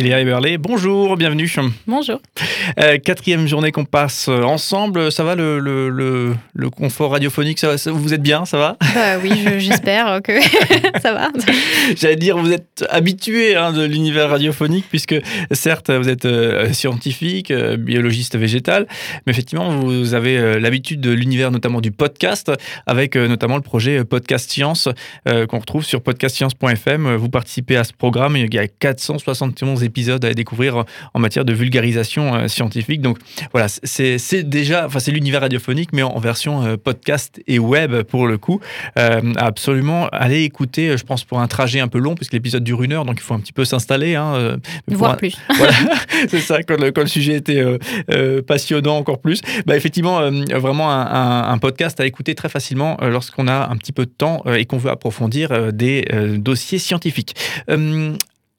Eléa Eberlé, bonjour, bienvenue. Bonjour. Euh, quatrième journée qu'on passe ensemble, ça va le, le, le, confort radiophonique, ça, vous êtes bien, ça va? Bah Oui, j'espère que ça va. J'allais dire, vous êtes habitué hein, de l'univers radiophonique, puisque certes, vous êtes euh, scientifique, euh, biologiste végétal, mais effectivement, vous avez l'habitude de l'univers notamment du podcast, avec notamment le projet Podcast Science, qu'on retrouve sur podcastscience.fm. Vous participez à ce programme, il y a 471 épisodes à découvrir en matière de vulgarisation euh, scientifique. Donc voilà, c'est déjà, enfin c'est l'univers radiophonique, mais en, version euh, podcast et web pour le coup. Euh, absolument, allez écouter, je pense pour un trajet un peu long, puisque l'épisode dure une heure, donc il faut un petit peu s'installer. Hein, Voir plus. Voilà, c'est ça, quand le, sujet était passionnant encore plus. Bah, effectivement, vraiment un, podcast à écouter très facilement lorsqu'on a un petit peu de temps et qu'on veut approfondir des dossiers scientifiques.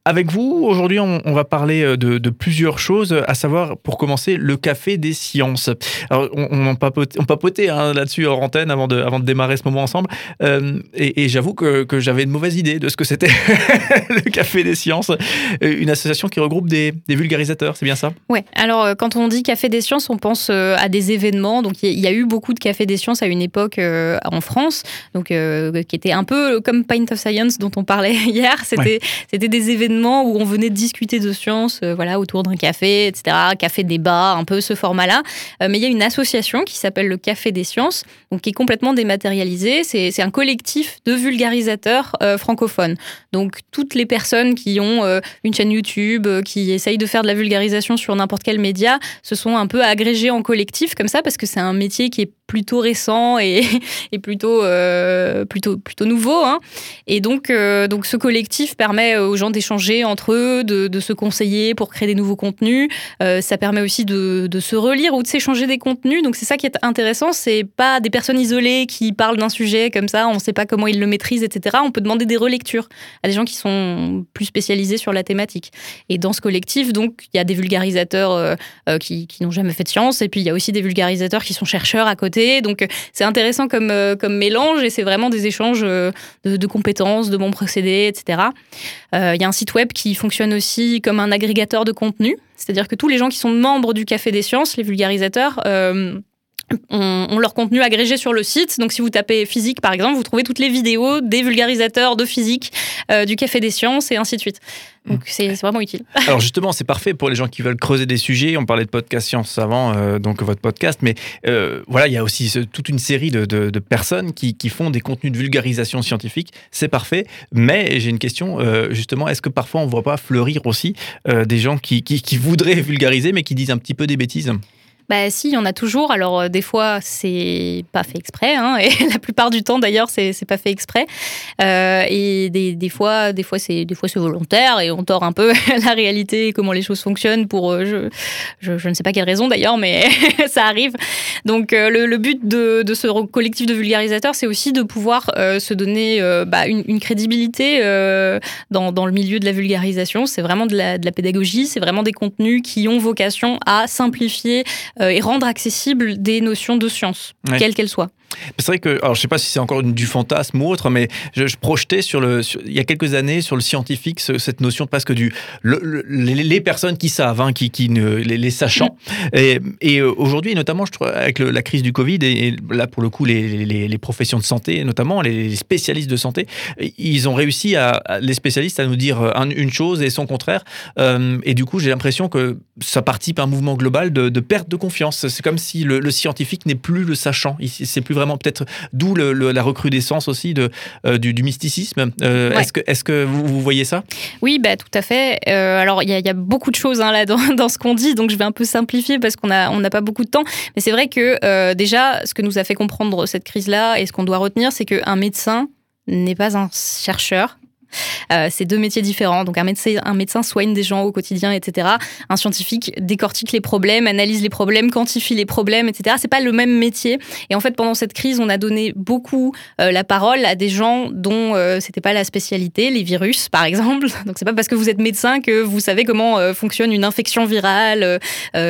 Avec vous, aujourd'hui, on, va parler euh, de, plusieurs choses, à savoir, pour commencer, le café des sciences. Alors, on, on papotait, hein, là-dessus hors antenne avant de, avant de démarrer ce moment ensemble, euh, et, j'avoue que, j'avais une mauvaise idée de ce que c'était le café des sciences, euh, une association qui regroupe des, vulgarisateurs, c'est bien ça? Oui, alors quand on dit café des sciences, on pense à des événements, donc il y, a eu beaucoup de cafés des sciences à une époque en France, donc qui était un peu comme Pint of Science dont on parlait hier, c'était des événements où on venait discuter de science, euh, voilà, autour d'un café, etc. Café débat, un peu ce format-là. Euh, mais il y a une association qui s'appelle le Café des Sciences, donc qui est complètement dématérialisée. C'est un collectif de vulgarisateurs euh, francophones. Donc toutes les personnes qui ont une chaîne YouTube, qui essayent de faire de la vulgarisation sur n'importe quel média, se sont un peu agrégées en collectif comme ça parce que c'est un métier qui est plutôt récent et, et plutôt, plutôt, plutôt nouveau. Hein. Et donc, donc ce collectif permet aux gens d'échanger entre eux, de, se conseiller pour créer des nouveaux contenus. Euh, ça permet aussi de, se relire ou de s'échanger des contenus. Donc c'est ça qui est intéressant. C'est pas des personnes isolées qui parlent d'un sujet comme ça, on ne sait pas comment ils le maîtrisent, etc. On peut demander des relectures à des gens qui sont plus spécialisés sur la thématique. Et dans ce collectif, donc, il y a des vulgarisateurs euh, euh, qui, n'ont jamais fait de science, et puis il y a aussi des vulgarisateurs qui sont chercheurs à côté. Donc c'est intéressant comme, mélange, et c'est vraiment des échanges de, de, compétences, de bons procédés, etc. Il y a un site web qui fonctionne aussi comme un agrégateur de contenu. C'est-à-dire que tous les gens qui sont membres du Café des Sciences, les vulgarisateurs, euh, ont, leur contenu agrégé sur le site. Donc, si vous tapez physique, par exemple, vous trouvez toutes les vidéos des vulgarisateurs de physique, euh, du Café des Sciences et ainsi de suite. Donc, c'est vraiment utile. Alors, justement, c'est parfait pour les gens qui veulent creuser des sujets. On parlait de podcast science avant, euh, donc votre podcast. Mais voilà, il y a aussi toute une série de, personnes qui, font des contenus de vulgarisation scientifique. C'est parfait. Mais j'ai une question, justement, est-ce que parfois on ne voit pas fleurir aussi des gens qui, qui voudraient vulgariser, mais qui disent un petit peu des bêtises? Bah si, il y en a toujours. Alors euh, des fois, c'est pas fait exprès, hein, et la plupart du temps d'ailleurs, c'est pas fait exprès. Euh, et des, des, fois, des fois c'est des fois c'est volontaire et on tord un peu la réalité et comment les choses fonctionnent pour euh, je, je, je, ne sais pas quelle raison d'ailleurs, mais ça arrive. Donc le, le, but de, de, ce collectif de vulgarisateurs, c'est aussi de pouvoir se donner bah, une, une, crédibilité dans, dans, le milieu de la vulgarisation. C'est vraiment de la, de la pédagogie, c'est vraiment des contenus qui ont vocation à simplifier euh, et rendre accessibles des notions de science, quelles qu'elles soient. C'est vrai que, alors je sais pas si c'est encore du fantasme ou autre, mais je, projetais sur le, il y a quelques années sur le scientifique cette notion de presque du les, personnes qui savent, hein, qui, qui ne, les, sachants. Et, et euh, aujourd'hui, notamment, je trouve avec la crise du Covid et, là pour le coup les, les, professions de santé, notamment les spécialistes de santé, ils ont réussi à, les spécialistes à nous dire une chose et son contraire. Euh, et du coup, j'ai l'impression que ça participe à un mouvement global de, perte de confiance. C'est comme si le, scientifique n'est plus le sachant. C'est plus vraiment peut-être d'où la recrudescence aussi de, euh, du, mysticisme. Euh, est-ce que, est que vous, voyez ça? Oui, bah, tout à fait. Euh, alors, il y, a beaucoup de choses hein, là dans, dans ce qu'on dit, donc je vais un peu simplifier parce qu'on n'a on pas beaucoup de temps. Mais c'est vrai que déjà, ce que nous a fait comprendre cette crise-là et ce qu'on doit retenir, c'est qu'un médecin n'est pas un chercheur, c'est deux métiers différents. Donc un médecin, un médecin soigne des gens au quotidien, etc. Un scientifique décortique les problèmes, analyse les problèmes, quantifie les problèmes, etc. C'est pas le même métier. Et en fait, pendant cette crise, on a donné beaucoup la parole à des gens dont c'était pas la spécialité, les virus, par exemple. Donc c'est pas parce que vous êtes médecin que vous savez comment fonctionne une infection virale,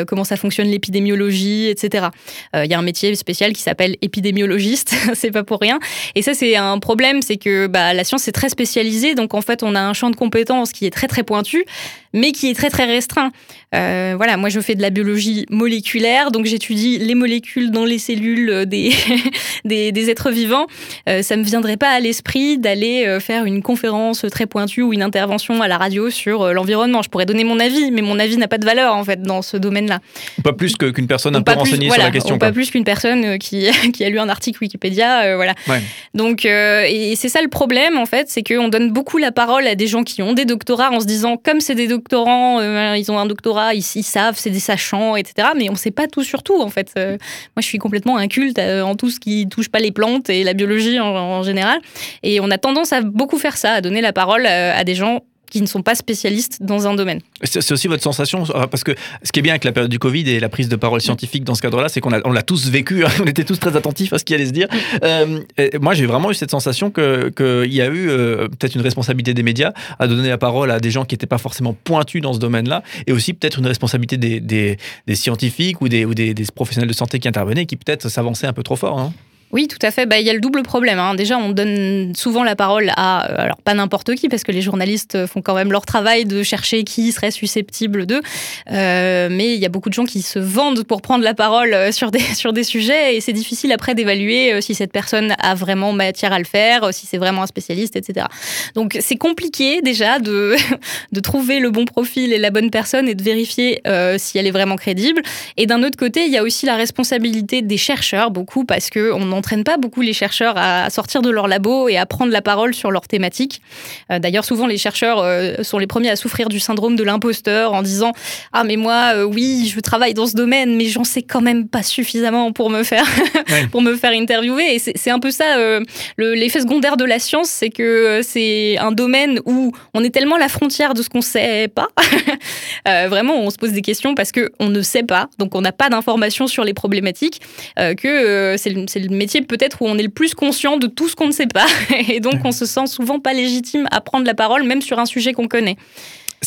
comment ça fonctionne l'épidémiologie, etc. Il y a un métier spécial qui s'appelle épidémiologiste, c'est pas pour rien. Et ça, c'est un problème, c'est que bah, la science est très spécialisée, donc en fait, on a un champ de compétences qui est très très pointu, mais qui est très très restreint. Euh, voilà, moi je fais de la biologie moléculaire, donc j'étudie les molécules dans les cellules des, des, êtres vivants. Euh, ça me viendrait pas à l'esprit d'aller euh, faire une conférence très pointue ou une intervention à la radio sur l'environnement. Je pourrais donner mon avis, mais mon avis n'a pas de valeur en fait dans ce domaine-là. Pas plus qu'une personne un peu renseignée sur la question. Pas plus qu'une personne qui, qui, a lu un article Wikipédia, voilà. Donc, et c'est ça le problème en fait, c'est qu'on donne beaucoup la parole à des gens qui ont des doctorats en se disant comme c'est des doctorants, ils ont un doctorat ils, savent, c'est des sachants, etc. Mais on ne sait pas tout sur tout, en fait. Euh, moi, je suis complètement inculte euh, en tout ce qui touche pas les plantes et la biologie en, général. Et on a tendance à beaucoup faire ça, à donner la parole euh, à des gens qui ne sont pas spécialistes dans un domaine. C'est aussi votre sensation, euh, parce que ce qui est bien avec la période du Covid et la prise de parole scientifique dans ce cadre-là, c'est qu'on l'a tous vécu, hein, on était tous très attentifs à ce qui allait se dire. Euh, moi, j'ai vraiment eu cette sensation qu'il y a eu euh, peut-être une responsabilité des médias à donner la parole à des gens qui n'étaient pas forcément pointus dans ce domaine-là, et aussi peut-être une responsabilité des, des, scientifiques ou, des, ou des, professionnels de santé qui intervenaient, qui peut-être s'avançaient un peu trop fort. Hein. Oui, tout à fait. Bah, il y a le double problème. Hein. Déjà, on donne souvent la parole à, euh, alors pas n'importe qui, parce que les journalistes font quand même leur travail de chercher qui serait susceptible d'eux. Euh, mais il y a beaucoup de gens qui se vendent pour prendre la parole euh, sur des, sur des sujets, et c'est difficile après d'évaluer si cette personne a vraiment matière à le faire, si c'est vraiment un spécialiste, etc. Donc c'est compliqué déjà de, de trouver le bon profil et la bonne personne et de vérifier si elle est vraiment crédible. Et d'un autre côté, il y a aussi la responsabilité des chercheurs, beaucoup, parce qu'on en n'entraînent pas beaucoup les chercheurs à sortir de leur labo et à prendre la parole sur leur thématique. Euh, d'ailleurs, souvent, les chercheurs euh, sont les premiers à souffrir du syndrome de l'imposteur en disant Ah, mais moi, euh, oui, je travaille dans ce domaine, mais j'en sais quand même pas suffisamment pour me faire, pour me faire interviewer. Et c'est un peu ça, l'effet secondaire de la science, c'est que c'est un domaine où on est tellement à la frontière de ce qu'on sait pas. vraiment, on se pose des questions parce qu'on ne sait pas, donc on n'a pas d'informations sur les problématiques, que c'est le, le métier peut-être où on est le plus conscient de tout ce qu'on ne sait pas. Et donc, on se sent souvent pas légitime à prendre la parole, même sur un sujet qu'on connaît.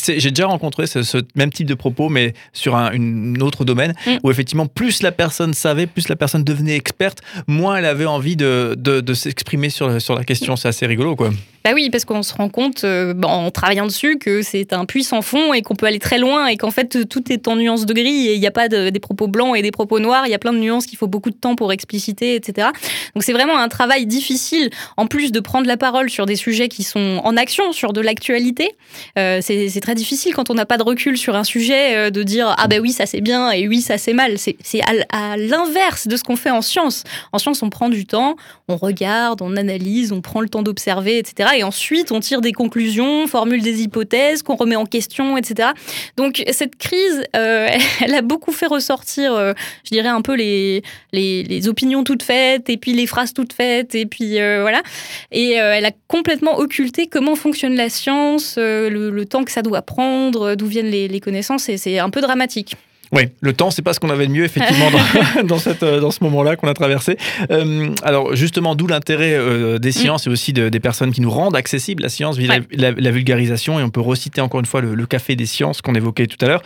J'ai déjà rencontré ce, même type de propos, mais sur un autre domaine, mm. où effectivement, plus la personne savait, plus la personne devenait experte, moins elle avait envie de, de, s'exprimer sur, sur la question. C'est assez rigolo, quoi. Bah oui, parce qu'on se rend compte, euh, en travaillant dessus, que c'est un puissant fond et qu'on peut aller très loin et qu'en fait, tout est en nuances de gris et il n'y a pas des propos blancs et des propos noirs. Il y a plein de nuances qu'il faut beaucoup de temps pour expliciter, etc. Donc c'est vraiment un travail difficile, en plus de prendre la parole sur des sujets qui sont en action, sur de l'actualité. Euh, c'est très difficile quand on n'a pas de recul sur un sujet euh, de dire ah ben oui, ça c'est bien et oui, ça c'est mal. C'est à l'inverse de ce qu'on fait en science. En science, on prend du temps, on regarde, on analyse, on prend le temps d'observer, etc et ensuite on tire des conclusions, formule des hypothèses qu'on remet en question, etc. Donc cette crise, euh, elle a beaucoup fait ressortir, euh, je dirais un peu les, les, opinions toutes faites et puis les phrases toutes faites et puis euh, voilà. Et elle a complètement occulté comment fonctionne la science, le, temps que ça doit prendre, d'où viennent les connaissances et c'est un peu dramatique. Oui, le temps, c'est pas ce qu'on avait de mieux, effectivement, dans, cette, euh, dans ce moment-là qu'on a traversé. Euh, alors, justement, d'où l'intérêt euh, des mm. sciences et aussi des personnes qui nous rendent accessible la science via la, vulgarisation. Et on peut reciter encore une fois le, café des sciences qu'on évoquait tout à l'heure.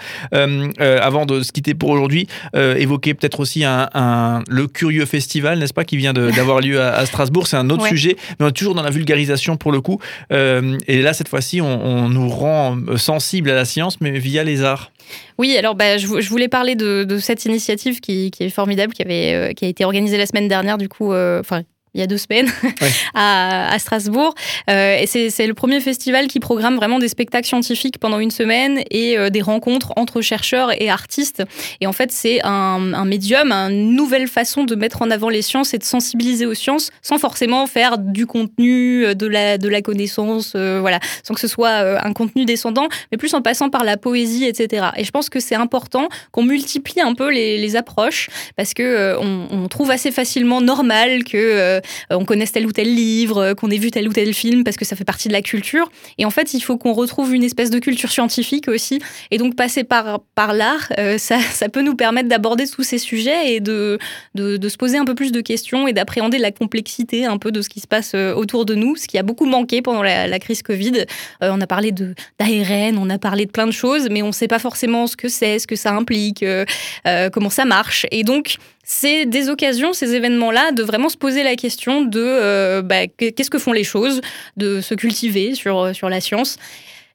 avant de se quitter pour aujourd'hui, évoquer peut-être aussi un, le Curieux Festival, n'est-ce pas, qui vient d'avoir lieu à, Strasbourg. C'est un autre sujet, mais on est toujours dans la vulgarisation pour le coup. et là, cette fois-ci, on, on nous rend sensibles à la science, mais via les arts. Oui, alors bah, je, voulais parler de, cette initiative qui, est formidable, euh, qui a été organisée la semaine dernière, du coup, euh, enfin, il y a deux semaines à, Strasbourg. Euh, et c'est le premier festival qui programme vraiment des spectacles scientifiques pendant une semaine et euh, des rencontres entre chercheurs et artistes. Et en fait, c'est un, un, médium, une nouvelle façon de mettre en avant les sciences et de sensibiliser aux sciences sans forcément faire du contenu, euh, de la, de la connaissance, voilà, sans que ce soit un contenu descendant, mais plus en passant par la poésie, etc. Et je pense que c'est important qu'on multiplie un peu les, les, approches parce que on, on, trouve assez facilement normal que on connaisse tel ou tel livre, qu'on ait vu tel ou tel film, parce que ça fait partie de la culture. Et en fait, il faut qu'on retrouve une espèce de culture scientifique aussi. Et donc, passer par, par l'art, ça, ça peut nous permettre d'aborder tous ces sujets et de, de, se poser un peu plus de questions et d'appréhender la complexité un peu de ce qui se passe autour de nous, ce qui a beaucoup manqué pendant la, crise Covid. on a parlé d'ARN, on a parlé de plein de choses, mais on ne sait pas forcément ce que c'est, ce que ça implique, euh, comment ça marche. Et donc, c'est des occasions, ces événements-là, de vraiment se poser la question de euh, bah, qu'est-ce que font les choses, de se cultiver sur, sur la science.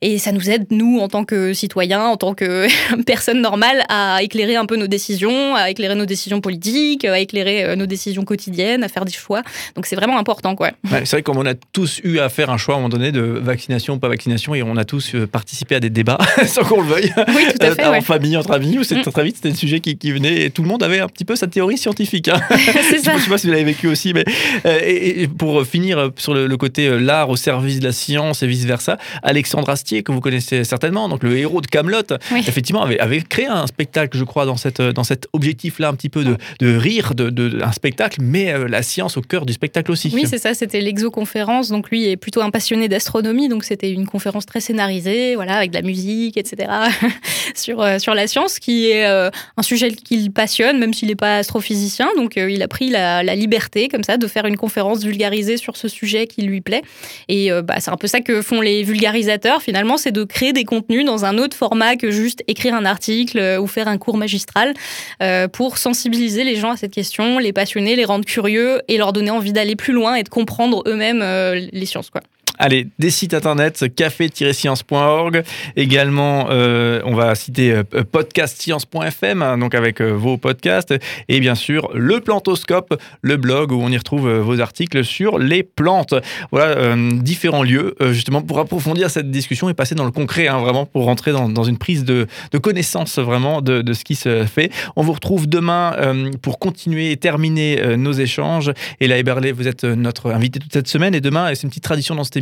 Et ça nous aide, nous, en tant que citoyens, en tant que personnes normales, à éclairer un peu nos décisions, à éclairer nos décisions politiques, à éclairer euh, nos décisions quotidiennes, à faire des choix. Donc c'est vraiment important, quoi. c'est vrai comme on a tous eu à faire un choix à un moment donné de vaccination ou pas vaccination, et on a tous euh, participé à des débats, sans qu'on le veuille. Oui, tout à fait. en famille, entre amis, où c'était mm. très vite, c'était un sujet qui, venait, et tout le monde avait un petit peu sa théorie scientifique. Hein. c'est ça. Je ne sais pas si vous l'avez vécu aussi, mais euh, et, pour finir sur le, le côté l'art au service de la science et vice-versa, Alexandre Astier, que vous connaissez certainement, donc le héros de Camelot, effectivement avait, avait, créé un spectacle, je crois, dans, cette, dans cet objectif-là, un petit peu de, de rire, de, de, un spectacle, mais euh, la science au cœur du spectacle aussi. Oui, c'est ça, c'était l'exoconférence. Donc lui est plutôt un passionné d'astronomie, donc c'était une conférence très scénarisée, voilà, avec de la musique, etc., sur, euh, sur la science, qui est euh, un sujet qu'il passionne, même s'il n'est pas astrophysicien. Donc il a pris la, la, liberté, comme ça, de faire une conférence vulgarisée sur ce sujet qui lui plaît. Et bah, c'est un peu ça que font les vulgarisateurs, finalement c'est de créer des contenus dans un autre format que juste écrire un article euh, ou faire un cours magistral euh, pour sensibiliser les gens à cette question, les passionner, les rendre curieux et leur donner envie d'aller plus loin et de comprendre eux-mêmes euh, les sciences. Quoi. Allez, des sites internet, café-science.org. Également, euh, on va citer euh, podcastscience.fm, hein, donc avec euh, vos podcasts. Et bien sûr, le Plantoscope, le blog où on y retrouve vos articles sur les plantes. Voilà, différents lieux, justement, pour approfondir cette discussion et passer dans le concret, hein, vraiment, pour rentrer dans, une prise de, connaissance, vraiment, de, ce qui se fait. On vous retrouve demain pour continuer et terminer nos échanges. Et là, Eberlé, vous êtes notre invité toute cette semaine. Et demain, c'est une petite tradition dans cette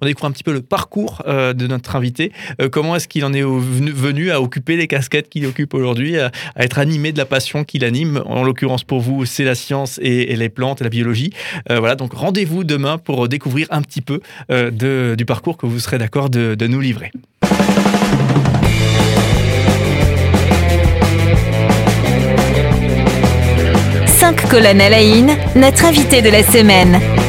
on découvre un petit peu le parcours euh, de notre invité. Euh, comment est-ce qu'il en est venu à occuper les casquettes qu'il occupe aujourd'hui, à, être animé de la passion qu'il anime? En l'occurrence pour vous, c'est la science et, les plantes et la biologie. Euh, voilà, donc rendez-vous demain pour découvrir un petit peu du parcours que vous serez d'accord de, nous livrer. 5 colonnes à la notre invité de la semaine.